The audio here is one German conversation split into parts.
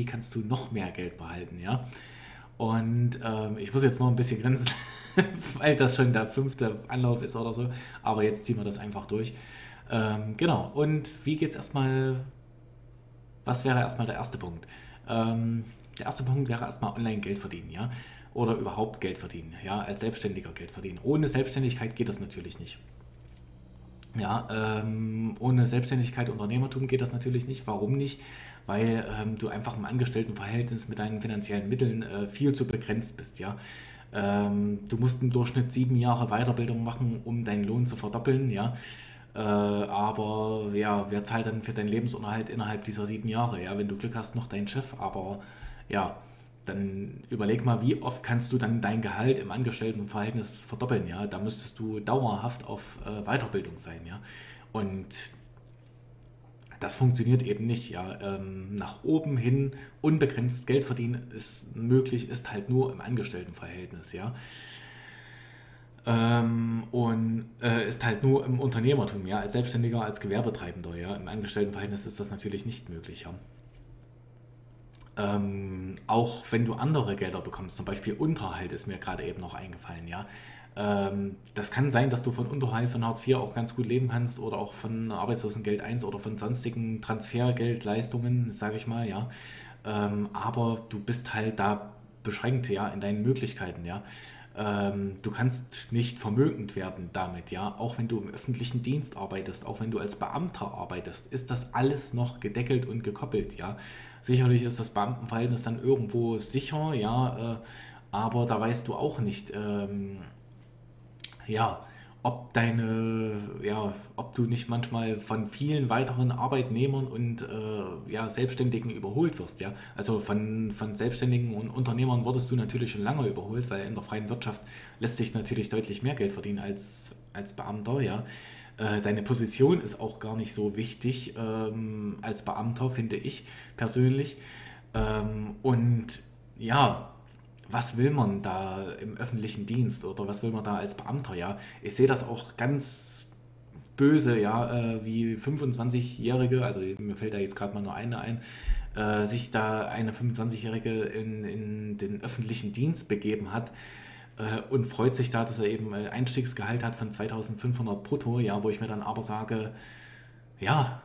wie kannst du noch mehr Geld behalten, ja. Und ähm, ich muss jetzt noch ein bisschen grinsen, weil das schon der fünfte Anlauf ist oder so. Aber jetzt ziehen wir das einfach durch. Ähm, genau. Und wie geht es erstmal? Was wäre erstmal der erste Punkt? Ähm, der erste Punkt wäre erstmal online Geld verdienen, ja. Oder überhaupt Geld verdienen, ja, als Selbstständiger Geld verdienen. Ohne Selbstständigkeit geht das natürlich nicht. Ja, ähm, ohne Selbstständigkeit, Unternehmertum geht das natürlich nicht. Warum nicht? Weil ähm, du einfach im Angestelltenverhältnis mit deinen finanziellen Mitteln äh, viel zu begrenzt bist, ja. Ähm, du musst im Durchschnitt sieben Jahre Weiterbildung machen, um deinen Lohn zu verdoppeln, ja. Äh, aber ja, wer zahlt dann für deinen Lebensunterhalt innerhalb dieser sieben Jahre? Ja, wenn du Glück hast, noch dein Chef, aber ja, dann überleg mal, wie oft kannst du dann dein Gehalt im Angestelltenverhältnis verdoppeln, ja? Da müsstest du dauerhaft auf äh, Weiterbildung sein, ja? Und das funktioniert eben nicht, ja? Ähm, nach oben hin unbegrenzt Geld verdienen ist möglich, ist halt nur im Angestelltenverhältnis, ja? Ähm, und äh, ist halt nur im Unternehmertum, ja? Als Selbstständiger, als Gewerbetreibender, ja? Im Angestelltenverhältnis ist das natürlich nicht möglich, ja? Ähm, auch wenn du andere Gelder bekommst, zum Beispiel Unterhalt ist mir gerade eben noch eingefallen, ja. Ähm, das kann sein, dass du von Unterhalt von Hartz IV auch ganz gut leben kannst oder auch von Arbeitslosengeld 1 oder von sonstigen Transfergeldleistungen, sage ich mal, ja. Ähm, aber du bist halt da beschränkt, ja, in deinen Möglichkeiten, ja. Ähm, du kannst nicht vermögend werden damit, ja. Auch wenn du im öffentlichen Dienst arbeitest, auch wenn du als Beamter arbeitest, ist das alles noch gedeckelt und gekoppelt, ja. Sicherlich ist das Beamtenverhältnis dann irgendwo sicher, ja, äh, aber da weißt du auch nicht, ähm, ja, ob deine, ja, ob du nicht manchmal von vielen weiteren Arbeitnehmern und äh, ja, Selbstständigen überholt wirst, ja. Also von, von Selbstständigen und Unternehmern wurdest du natürlich schon lange überholt, weil in der freien Wirtschaft lässt sich natürlich deutlich mehr Geld verdienen als, als Beamter, ja. Äh, deine Position ist auch gar nicht so wichtig ähm, als Beamter, finde ich persönlich. Ähm, und ja, was will man da im öffentlichen Dienst oder was will man da als Beamter, ja? Ich sehe das auch ganz böse, ja, äh, wie 25-Jährige, also mir fällt da jetzt gerade mal nur eine ein, äh, sich da eine 25-Jährige in, in den öffentlichen Dienst begeben hat und freut sich da, dass er eben ein Einstiegsgehalt hat von 2500 brutto, ja, wo ich mir dann aber sage, ja,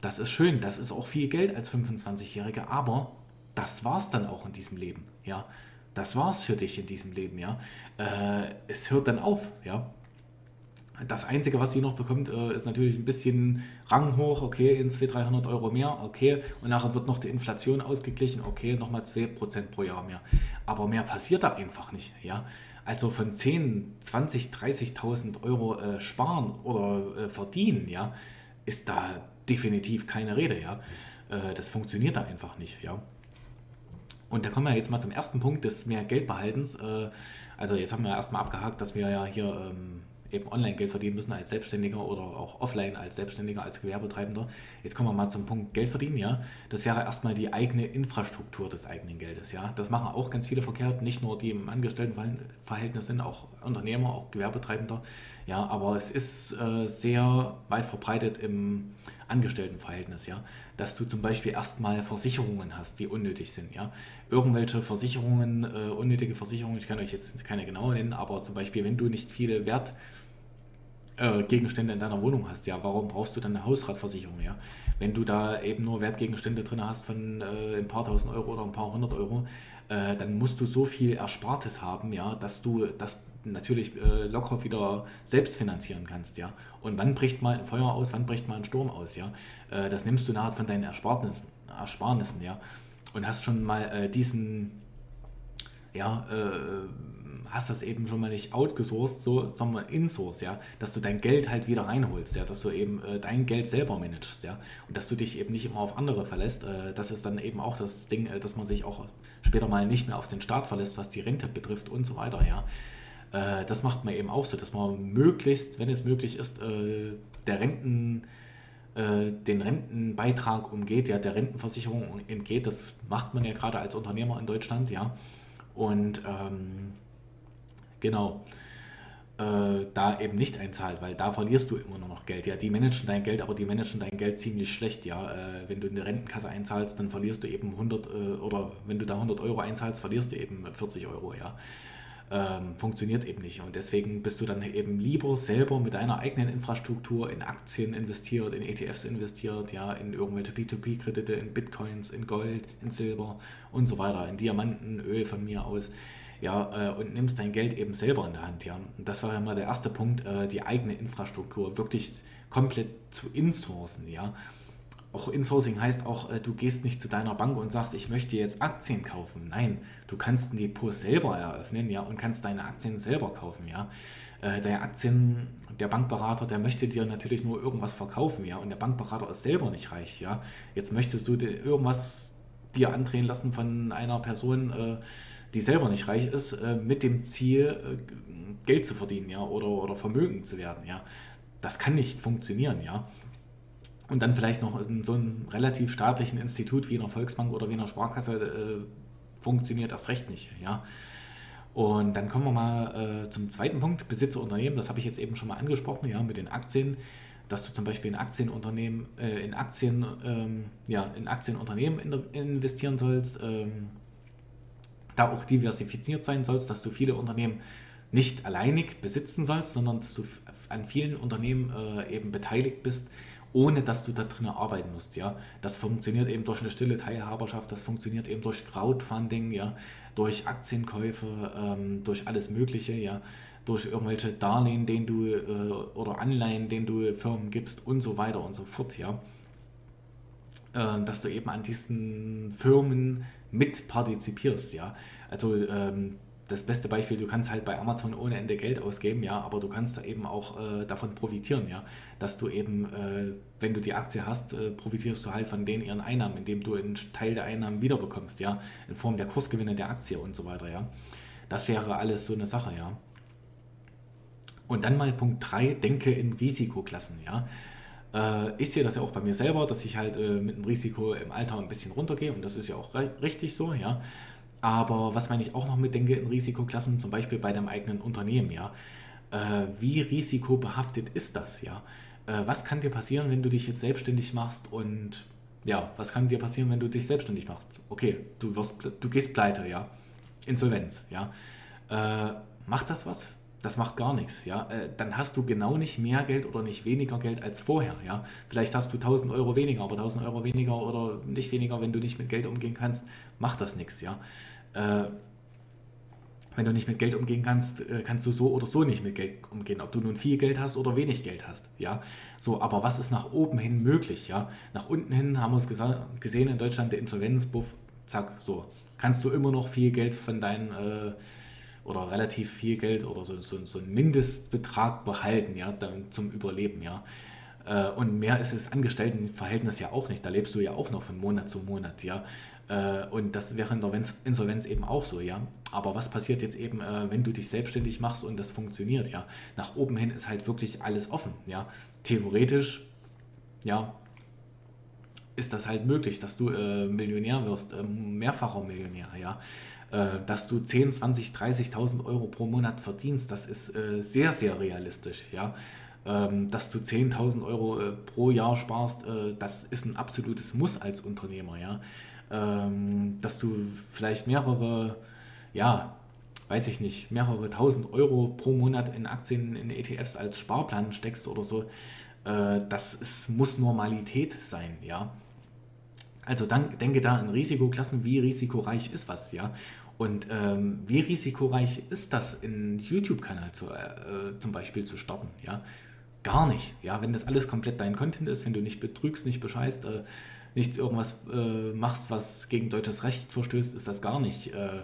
das ist schön, das ist auch viel Geld als 25-Jähriger, aber das war's dann auch in diesem Leben, ja. Das war's für dich in diesem Leben, ja. Äh, es hört dann auf, ja. Das Einzige, was sie noch bekommt, äh, ist natürlich ein bisschen Rang hoch, okay, in 200, 300 Euro mehr, okay, und nachher wird noch die Inflation ausgeglichen, okay, nochmal 2% pro Jahr mehr. Aber mehr passiert da einfach nicht, ja. Also von 10, 20, 30.000 Euro äh, sparen oder äh, verdienen, ja, ist da definitiv keine Rede, ja. Äh, das funktioniert da einfach nicht, ja. Und da kommen wir jetzt mal zum ersten Punkt des mehr Geldbehaltens. Äh, also jetzt haben wir erstmal abgehakt, dass wir ja hier ähm, eben online Geld verdienen müssen als Selbstständiger oder auch offline als Selbstständiger, als Gewerbetreibender. Jetzt kommen wir mal zum Punkt Geld verdienen, ja. Das wäre erstmal die eigene Infrastruktur des eigenen Geldes, ja. Das machen auch ganz viele verkehrt, nicht nur die im Angestelltenverhältnis sind, auch Unternehmer, auch Gewerbetreibender, ja. Aber es ist äh, sehr weit verbreitet im Angestelltenverhältnis, ja. Dass du zum Beispiel erstmal Versicherungen hast, die unnötig sind, ja. Irgendwelche Versicherungen, äh, unnötige Versicherungen, ich kann euch jetzt keine genaue nennen, aber zum Beispiel, wenn du nicht viele Wert äh, Gegenstände in deiner Wohnung hast, ja, warum brauchst du dann eine Hausratversicherung, ja? Wenn du da eben nur Wertgegenstände drin hast von äh, ein paar tausend Euro oder ein paar hundert Euro, äh, dann musst du so viel Erspartes haben, ja, dass du das natürlich äh, locker wieder selbst finanzieren kannst, ja. Und wann bricht mal ein Feuer aus, wann bricht mal ein Sturm aus, ja? Äh, das nimmst du nachher von deinen Ersparnissen, Ersparnissen, ja. Und hast schon mal äh, diesen, ja, hast das eben schon mal nicht outgesourced, so, sondern insource, ja, dass du dein Geld halt wieder reinholst, ja, dass du eben äh, dein Geld selber managst, ja, und dass du dich eben nicht immer auf andere verlässt. Äh, das ist dann eben auch das Ding, äh, dass man sich auch später mal nicht mehr auf den Staat verlässt, was die Rente betrifft und so weiter, ja. Äh, das macht man eben auch so, dass man möglichst, wenn es möglich ist, äh, der Renten äh, den Rentenbeitrag umgeht, ja, der Rentenversicherung entgeht. Das macht man ja gerade als Unternehmer in Deutschland, ja. Und ähm, Genau. äh, da eben nicht einzahlt, weil da verlierst du immer nur noch Geld. Ja, die managen dein Geld, aber die managen dein Geld ziemlich schlecht. Ja, äh, wenn du in eine Rentenkasse einzahlst, dann verlierst du eben 100 äh, oder wenn du da 100 Euro einzahlst, verlierst du eben 40 Euro. Ja, ähm, funktioniert eben nicht. Und deswegen bist du dann eben lieber selber mit deiner eigenen Infrastruktur in Aktien investiert, in ETFs investiert, ja, in irgendwelche P2P-Kredite, in Bitcoins, in Gold, in Silber und so weiter, in Diamanten, Öl von mir aus ja, äh, und nimmst dein Geld eben selber in der Hand, ja. Und das war ja mal der erste Punkt, äh, die eigene Infrastruktur wirklich komplett zu insourcen, ja. Auch Insourcing heißt auch, äh, du gehst nicht zu deiner Bank und sagst, ich möchte jetzt Aktien kaufen. Nein, du kannst ein Depot selber eröffnen, ja, und kannst deine Aktien selber kaufen, ja. Äh, der Aktien, der Bankberater, der möchte dir natürlich nur irgendwas verkaufen, ja, und der Bankberater ist selber nicht reich, ja. Jetzt möchtest du dir irgendwas dir andrehen lassen von einer Person, äh, die selber nicht reich ist, mit dem Ziel, Geld zu verdienen, ja, oder, oder Vermögen zu werden, ja. Das kann nicht funktionieren, ja. Und dann vielleicht noch in so einem relativ staatlichen Institut wie einer Volksbank oder wie einer Sparkasse äh, funktioniert das recht nicht, ja. Und dann kommen wir mal äh, zum zweiten Punkt, Besitzerunternehmen, das habe ich jetzt eben schon mal angesprochen, ja, mit den Aktien, dass du zum Beispiel in Aktienunternehmen, äh, in Aktien, ähm, ja, in Aktienunternehmen in, investieren sollst, ähm, da auch diversifiziert sein sollst, dass du viele Unternehmen nicht alleinig besitzen sollst, sondern dass du an vielen Unternehmen äh, eben beteiligt bist, ohne dass du da drin arbeiten musst. Ja, das funktioniert eben durch eine stille Teilhaberschaft, das funktioniert eben durch Crowdfunding, ja, durch Aktienkäufe, ähm, durch alles Mögliche, ja, durch irgendwelche Darlehen, den du äh, oder Anleihen, den du Firmen gibst und so weiter und so fort, ja, äh, dass du eben an diesen Firmen mit partizipierst, ja. Also ähm, das beste Beispiel, du kannst halt bei Amazon ohne Ende Geld ausgeben, ja, aber du kannst da eben auch äh, davon profitieren, ja, dass du eben, äh, wenn du die Aktie hast, äh, profitierst du halt von den ihren Einnahmen, indem du einen Teil der Einnahmen wiederbekommst, ja, in Form der Kursgewinne der Aktie und so weiter, ja. Das wäre alles so eine Sache, ja. Und dann mal Punkt 3, denke in Risikoklassen, ja. Äh, ich sehe das ja auch bei mir selber, dass ich halt äh, mit dem Risiko im Alter ein bisschen runtergehe und das ist ja auch richtig so, ja. Aber was meine ich auch noch mitdenke in Risikoklassen, zum Beispiel bei deinem eigenen Unternehmen, ja. Äh, wie risikobehaftet ist das, ja? Äh, was kann dir passieren, wenn du dich jetzt selbstständig machst und ja, was kann dir passieren, wenn du dich selbstständig machst? Okay, du wirst, du gehst pleite, ja. Insolvenz, ja. Äh, macht das was? Das macht gar nichts, ja. Äh, dann hast du genau nicht mehr Geld oder nicht weniger Geld als vorher, ja. Vielleicht hast du 1000 Euro weniger, aber 1000 Euro weniger oder nicht weniger, wenn du nicht mit Geld umgehen kannst, macht das nichts, ja. Äh, wenn du nicht mit Geld umgehen kannst, äh, kannst du so oder so nicht mit Geld umgehen, ob du nun viel Geld hast oder wenig Geld hast, ja. So, aber was ist nach oben hin möglich, ja? Nach unten hin haben wir es gesehen in Deutschland, der Insolvenzbuff, zack, so. Kannst du immer noch viel Geld von deinen äh, oder relativ viel Geld oder so, so, so einen Mindestbetrag behalten, ja, dann zum Überleben, ja. Äh, und mehr ist das Angestelltenverhältnis ja auch nicht. Da lebst du ja auch noch von Monat zu Monat, ja. Äh, und das wäre in der Insolvenz eben auch so, ja. Aber was passiert jetzt eben, äh, wenn du dich selbstständig machst und das funktioniert, ja? Nach oben hin ist halt wirklich alles offen, ja. Theoretisch, ja, ist das halt möglich, dass du äh, Millionär wirst, äh, mehrfacher Millionär, ja. Äh, dass du 10, 20, 30.000 Euro pro Monat verdienst, das ist äh, sehr, sehr realistisch, ja. Ähm, dass du 10.000 Euro äh, pro Jahr sparst, äh, das ist ein absolutes Muss als Unternehmer, ja. Ähm, dass du vielleicht mehrere, ja, weiß ich nicht, mehrere tausend Euro pro Monat in Aktien, in ETFs als Sparplan steckst oder so, das ist, muss Normalität sein, ja. Also dann denke da in Risikoklassen, wie risikoreich ist was, ja. Und ähm, wie risikoreich ist das, einen YouTube-Kanal zu, äh, zum Beispiel zu starten, ja? Gar nicht, ja. Wenn das alles komplett dein Content ist, wenn du nicht betrügst, nicht bescheißt, äh, nicht irgendwas äh, machst, was gegen deutsches Recht verstößt, ist das gar nicht äh,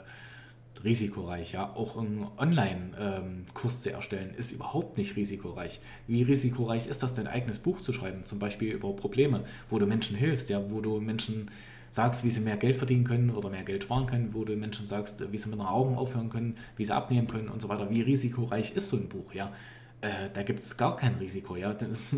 risikoreich. Ja? Auch einen Online-Kurs zu erstellen ist überhaupt nicht risikoreich. Wie risikoreich ist das, dein eigenes Buch zu schreiben, zum Beispiel über Probleme, wo du Menschen hilfst, ja? wo du Menschen sagst, wie sie mehr Geld verdienen können oder mehr Geld sparen können, wo du Menschen sagst, wie sie mit Augen aufhören können, wie sie abnehmen können und so weiter. Wie risikoreich ist so ein Buch? Ja? Äh, da gibt es gar kein Risiko. Ja? Das